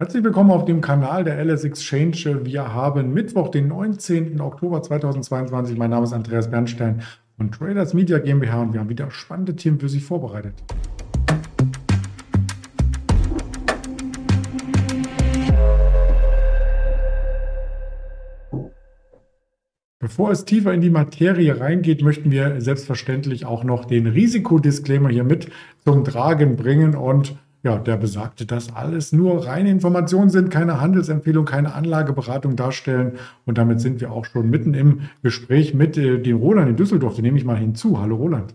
Herzlich willkommen auf dem Kanal der LS Exchange. Wir haben Mittwoch, den 19. Oktober 2022. Mein Name ist Andreas Bernstein von Traders Media GmbH und wir haben wieder spannende Themen für Sie vorbereitet. Bevor es tiefer in die Materie reingeht, möchten wir selbstverständlich auch noch den Risikodisclaimer hier mit zum Tragen bringen und ja, der besagte, dass alles nur reine Informationen sind, keine Handelsempfehlung, keine Anlageberatung darstellen. Und damit sind wir auch schon mitten im Gespräch mit äh, dem Roland in Düsseldorf. Den nehme ich mal hinzu. Hallo Roland.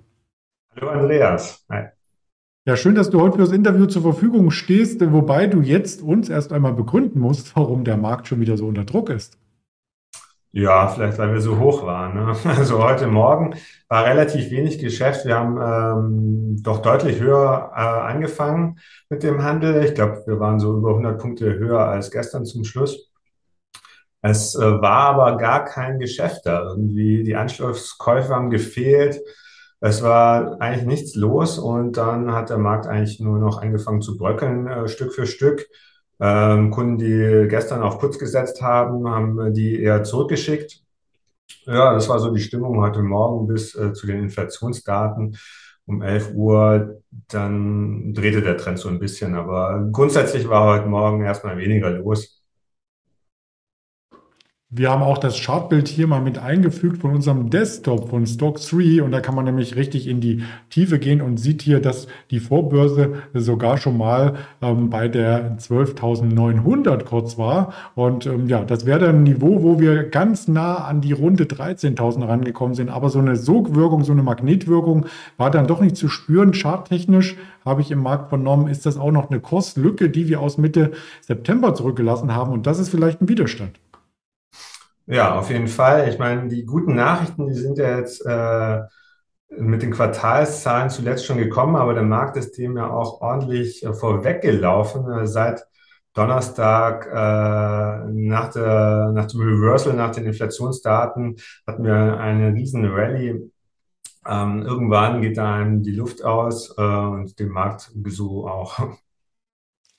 Hallo Andreas. Hi. Ja, schön, dass du heute für das Interview zur Verfügung stehst, wobei du jetzt uns erst einmal begründen musst, warum der Markt schon wieder so unter Druck ist. Ja, vielleicht weil wir so hoch waren. Ne? Also heute Morgen war relativ wenig Geschäft. Wir haben ähm, doch deutlich höher äh, angefangen mit dem Handel. Ich glaube, wir waren so über 100 Punkte höher als gestern zum Schluss. Es äh, war aber gar kein Geschäft da. Irgendwie die Anschlusskäufe haben gefehlt. Es war eigentlich nichts los und dann hat der Markt eigentlich nur noch angefangen zu bröckeln, äh, Stück für Stück. Ähm, Kunden, die gestern auf Putz gesetzt haben, haben die eher zurückgeschickt. Ja, das war so die Stimmung heute Morgen bis äh, zu den Inflationsdaten um 11 Uhr. Dann drehte der Trend so ein bisschen, aber grundsätzlich war heute Morgen erstmal weniger los. Wir haben auch das Chartbild hier mal mit eingefügt von unserem Desktop von Stock 3 und da kann man nämlich richtig in die Tiefe gehen und sieht hier, dass die Vorbörse sogar schon mal ähm, bei der 12.900 kurz war und ähm, ja, das wäre dann ein Niveau, wo wir ganz nah an die runde 13.000 rangekommen sind, aber so eine Sogwirkung, so eine Magnetwirkung war dann doch nicht zu spüren. Charttechnisch habe ich im Markt vernommen, ist das auch noch eine Kostlücke, die wir aus Mitte September zurückgelassen haben und das ist vielleicht ein Widerstand. Ja, auf jeden Fall. Ich meine, die guten Nachrichten, die sind ja jetzt äh, mit den Quartalszahlen zuletzt schon gekommen, aber der Markt ist dem ja auch ordentlich äh, vorweggelaufen. Äh, seit Donnerstag äh, nach, der, nach dem Reversal, nach den Inflationsdaten, hatten wir eine riesen Rallye. Ähm, irgendwann geht da einem die Luft aus äh, und dem Markt so auch.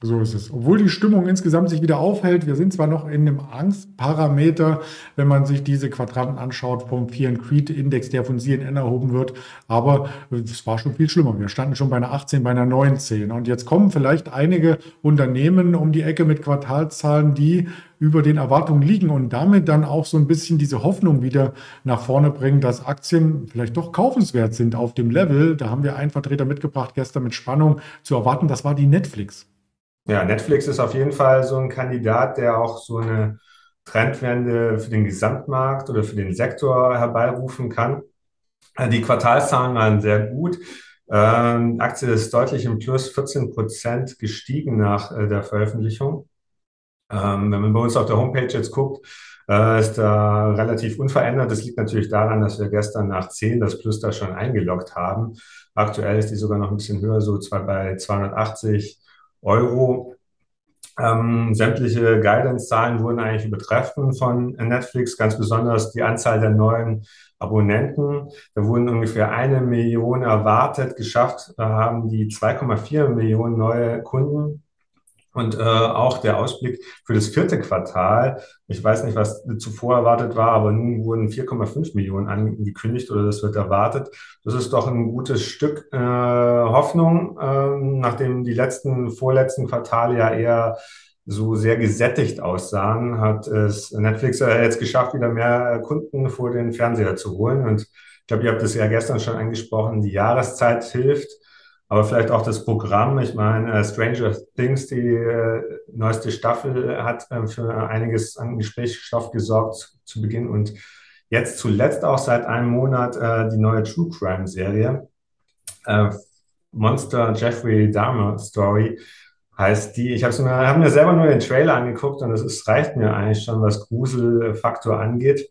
So ist es. Obwohl die Stimmung insgesamt sich wieder aufhält, wir sind zwar noch in einem Angstparameter, wenn man sich diese Quadranten anschaut vom Fear and Creed Index, der von CNN erhoben wird, aber es war schon viel schlimmer. Wir standen schon bei einer 18, bei einer 19 und jetzt kommen vielleicht einige Unternehmen um die Ecke mit Quartalzahlen, die über den Erwartungen liegen und damit dann auch so ein bisschen diese Hoffnung wieder nach vorne bringen, dass Aktien vielleicht doch kaufenswert sind auf dem Level. Da haben wir einen Vertreter mitgebracht gestern mit Spannung zu erwarten, das war die Netflix. Ja, Netflix ist auf jeden Fall so ein Kandidat, der auch so eine Trendwende für den Gesamtmarkt oder für den Sektor herbeirufen kann. Äh, die Quartalszahlen waren sehr gut. Ähm, Aktie ist deutlich im Plus 14 Prozent gestiegen nach äh, der Veröffentlichung. Ähm, wenn man bei uns auf der Homepage jetzt guckt, äh, ist da relativ unverändert. Das liegt natürlich daran, dass wir gestern nach 10 das Plus da schon eingeloggt haben. Aktuell ist die sogar noch ein bisschen höher, so zwar bei 280 Euro. Ähm, sämtliche Guidance-Zahlen wurden eigentlich übertreffen von Netflix, ganz besonders die Anzahl der neuen Abonnenten. Da wurden ungefähr eine Million erwartet. Geschafft Da haben die 2,4 Millionen neue Kunden. Und äh, auch der Ausblick für das vierte Quartal, ich weiß nicht, was zuvor erwartet war, aber nun wurden 4,5 Millionen angekündigt oder das wird erwartet. Das ist doch ein gutes Stück äh, Hoffnung, äh, nachdem die letzten, vorletzten Quartale ja eher so sehr gesättigt aussahen, hat es Netflix jetzt geschafft, wieder mehr Kunden vor den Fernseher zu holen. Und ich glaube, ihr habt es ja gestern schon angesprochen, die Jahreszeit hilft aber vielleicht auch das Programm. Ich meine, äh, Stranger Things, die äh, neueste Staffel, hat äh, für einiges an Gesprächsstoff gesorgt zu Beginn und jetzt zuletzt auch seit einem Monat die neue True Crime Serie. Monster Jeffrey Dahmer Story heißt die. Ich habe mir, hab mir selber nur den Trailer angeguckt und es reicht mir eigentlich schon, was Gruselfaktor angeht.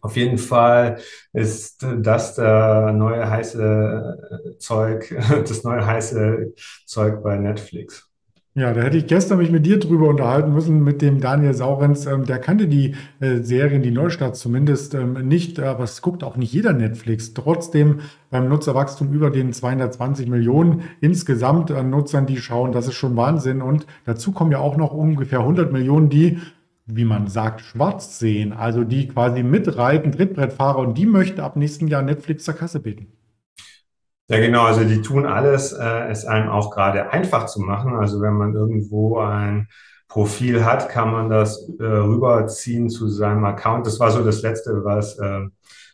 Auf jeden Fall ist das der neue heiße Zeug, das neue heiße Zeug bei Netflix. Ja, da hätte ich gestern mich mit dir drüber unterhalten müssen, mit dem Daniel Saurenz. Ähm, der kannte die äh, Serien, die Neustarts zumindest ähm, nicht, aber es guckt auch nicht jeder Netflix. Trotzdem beim Nutzerwachstum über den 220 Millionen insgesamt an Nutzern, die schauen, das ist schon Wahnsinn. Und dazu kommen ja auch noch ungefähr 100 Millionen, die wie man sagt, schwarz sehen, also die quasi mitreiten, Trittbrettfahrer und die möchten ab nächsten Jahr Netflix zur Kasse beten. Ja, genau. Also die tun alles, äh, es einem auch gerade einfach zu machen. Also wenn man irgendwo ein Profil hat, kann man das äh, rüberziehen zu seinem Account. Das war so das Letzte, was äh,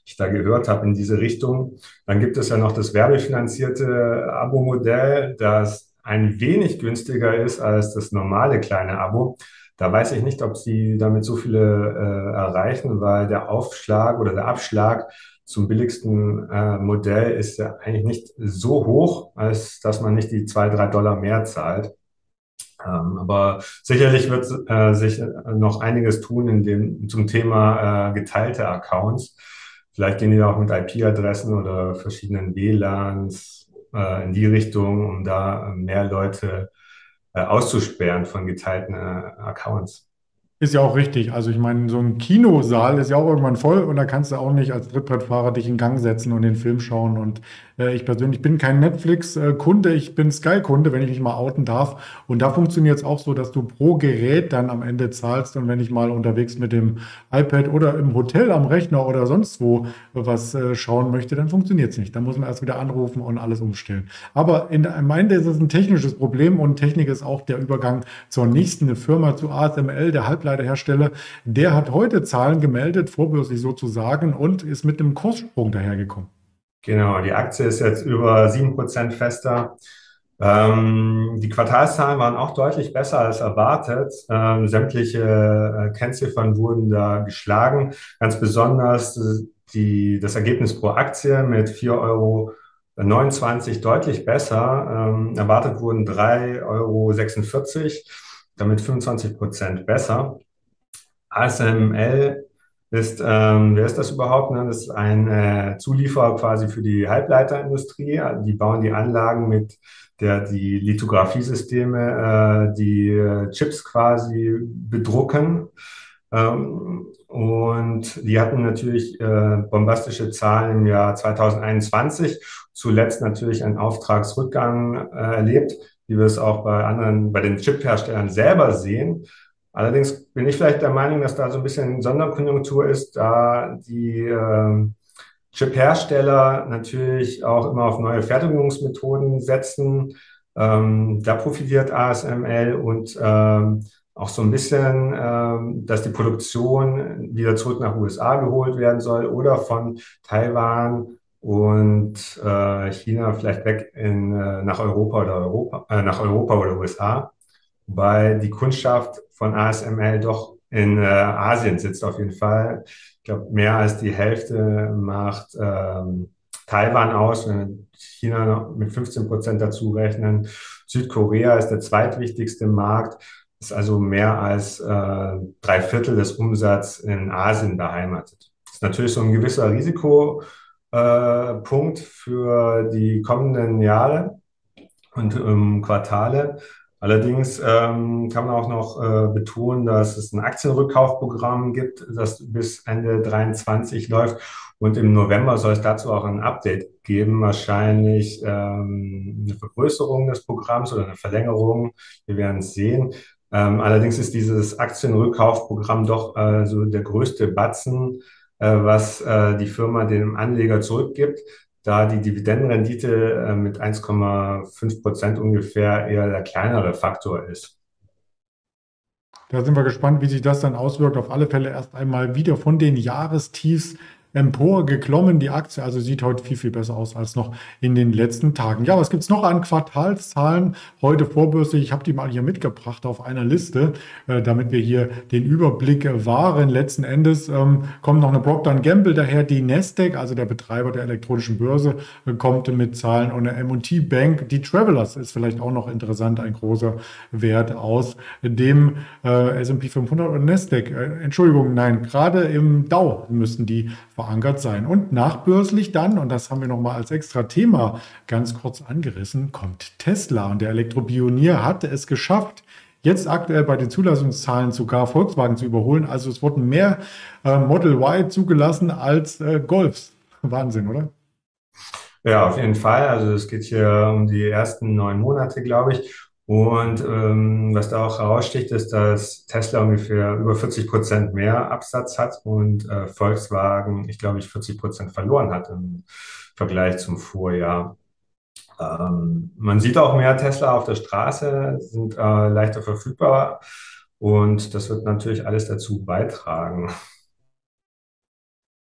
ich da gehört habe in diese Richtung. Dann gibt es ja noch das werbefinanzierte Abo-Modell, das ein wenig günstiger ist als das normale kleine Abo. Da weiß ich nicht, ob sie damit so viele äh, erreichen, weil der Aufschlag oder der Abschlag zum billigsten äh, Modell ist ja eigentlich nicht so hoch, als dass man nicht die zwei, drei Dollar mehr zahlt. Ähm, aber sicherlich wird äh, sich noch einiges tun in dem, zum Thema äh, geteilte Accounts. Vielleicht gehen die auch mit IP-Adressen oder verschiedenen WLANs äh, in die Richtung, um da mehr Leute äh, auszusperren von geteilten äh, Accounts. Ist ja auch richtig. Also ich meine, so ein Kinosaal ist ja auch irgendwann voll und da kannst du auch nicht als Trittbrettfahrer dich in Gang setzen und den Film schauen. Und äh, ich persönlich bin kein Netflix-Kunde, ich bin Sky-Kunde, wenn ich mich mal outen darf. Und da funktioniert es auch so, dass du pro Gerät dann am Ende zahlst. Und wenn ich mal unterwegs mit dem iPad oder im Hotel am Rechner oder sonst wo was äh, schauen möchte, dann funktioniert es nicht. Dann muss man erst wieder anrufen und alles umstellen. Aber in am Ende ist es ein technisches Problem und Technik ist auch der Übergang zur nächsten Firma, zu ASML, der Halbleiterhersteller. Der hat heute Zahlen gemeldet, vorbörslich sozusagen, und ist mit einem Kurssprung dahergekommen. Genau, die Aktie ist jetzt über 7% fester. Ähm, die Quartalszahlen waren auch deutlich besser als erwartet. Ähm, sämtliche äh, Kennziffern wurden da geschlagen. Ganz besonders die, das Ergebnis pro Aktie mit 4,29 Euro deutlich besser. Ähm, erwartet wurden 3,46 Euro, damit 25 Prozent besser. ASML ist, ähm, wer ist das überhaupt? Ne? Das ist ein äh, Zulieferer quasi für die Halbleiterindustrie. Die bauen die Anlagen, mit der die Lithografiesysteme, äh, die äh, Chips quasi bedrucken. Ähm, und die hatten natürlich äh, bombastische Zahlen im Jahr 2021, zuletzt natürlich einen Auftragsrückgang äh, erlebt, wie wir es auch bei anderen, bei den Chip-Herstellern selber sehen. Allerdings bin ich vielleicht der Meinung, dass da so ein bisschen Sonderkonjunktur ist, da die äh, Chip-Hersteller natürlich auch immer auf neue Fertigungsmethoden setzen. Ähm, da profitiert ASML und ähm, auch so ein bisschen, ähm, dass die Produktion wieder zurück nach USA geholt werden soll oder von Taiwan und äh, China vielleicht weg in, äh, nach Europa oder Europa, äh, nach Europa oder USA weil die Kundschaft von ASML doch in äh, Asien sitzt auf jeden Fall. Ich glaube, mehr als die Hälfte macht ähm, Taiwan aus, wenn wir China noch mit 15 Prozent dazu rechnen. Südkorea ist der zweitwichtigste Markt, ist also mehr als äh, drei Viertel des Umsatzes in Asien beheimatet. Das ist natürlich so ein gewisser Risikopunkt äh, für die kommenden Jahre und ähm, Quartale. Allerdings ähm, kann man auch noch äh, betonen, dass es ein Aktienrückkaufprogramm gibt, das bis Ende 23 läuft. Und im November soll es dazu auch ein Update geben, wahrscheinlich ähm, eine Vergrößerung des Programms oder eine Verlängerung. Wir werden es sehen. Ähm, allerdings ist dieses Aktienrückkaufprogramm doch äh, so der größte Batzen, äh, was äh, die Firma dem Anleger zurückgibt da die Dividendenrendite äh, mit 1,5 Prozent ungefähr eher der kleinere Faktor ist. Da sind wir gespannt, wie sich das dann auswirkt. Auf alle Fälle erst einmal wieder von den Jahrestiefs emporgeklommen, die Aktie. Also sieht heute viel, viel besser aus als noch in den letzten Tagen. Ja, was gibt es noch an Quartalszahlen heute vorbörslich? Ich habe die mal hier mitgebracht auf einer Liste, äh, damit wir hier den Überblick wahren. Letzten Endes ähm, kommt noch eine Procter Gamble daher, die Nasdaq, also der Betreiber der elektronischen Börse, äh, kommt mit Zahlen und eine M&T Bank. Die Travelers ist vielleicht auch noch interessant, ein großer Wert aus dem äh, S&P 500 und Nasdaq. Entschuldigung, nein, gerade im Dow müssen die verankert sein. Und nachbörslich dann, und das haben wir nochmal als extra Thema ganz kurz angerissen, kommt Tesla. Und der Elektropionier hatte es geschafft, jetzt aktuell bei den Zulassungszahlen sogar Volkswagen zu überholen. Also es wurden mehr äh, Model Y zugelassen als äh, Golfs. Wahnsinn, oder? Ja, auf jeden Fall. Also es geht hier um die ersten neun Monate, glaube ich. Und ähm, was da auch heraussticht, ist, dass Tesla ungefähr über 40 Prozent mehr Absatz hat und äh, Volkswagen, ich glaube, ich 40 Prozent verloren hat im Vergleich zum Vorjahr. Ähm, man sieht auch mehr Tesla auf der Straße, sind äh, leichter verfügbar und das wird natürlich alles dazu beitragen.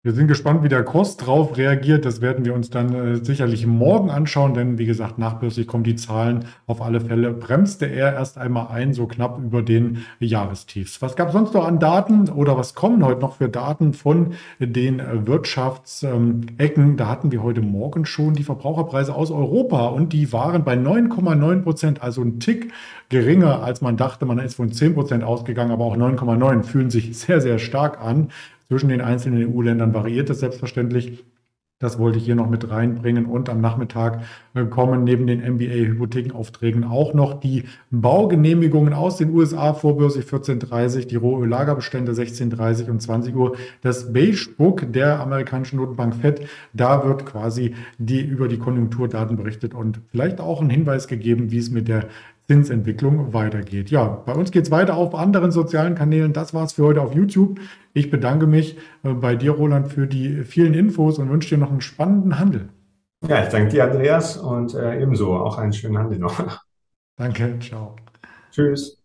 Wir sind gespannt, wie der Kurs drauf reagiert. Das werden wir uns dann äh, sicherlich morgen anschauen, denn wie gesagt, nachbörslich kommen die Zahlen auf alle Fälle. Bremste er erst einmal ein, so knapp über den Jahrestiefs. Was gab es sonst noch an Daten oder was kommen heute noch für Daten von den Wirtschaftsecken? Da hatten wir heute Morgen schon die Verbraucherpreise aus Europa und die waren bei 9,9 Prozent, also ein Tick geringer, als man dachte. Man ist von 10 Prozent ausgegangen, aber auch 9,9 fühlen sich sehr, sehr stark an. Zwischen den einzelnen EU-Ländern variiert es selbstverständlich. Das wollte ich hier noch mit reinbringen. Und am Nachmittag äh, kommen neben den MBA-Hypothekenaufträgen auch noch die Baugenehmigungen aus den USA vorbörslich 14.30 die Rohöllagerbestände 16.30 und 20 Uhr. Das Beige Book der amerikanischen Notenbank FED, da wird quasi die, über die Konjunkturdaten berichtet und vielleicht auch ein Hinweis gegeben, wie es mit der Zinsentwicklung weitergeht. Ja, bei uns geht es weiter auf anderen sozialen Kanälen. Das war es für heute auf YouTube. Ich bedanke mich äh, bei dir, Roland, für die vielen Infos und wünsche dir noch einen spannenden Handel. Ja, ich danke dir, Andreas, und äh, ebenso auch einen schönen Handel noch. Danke, ciao. Tschüss.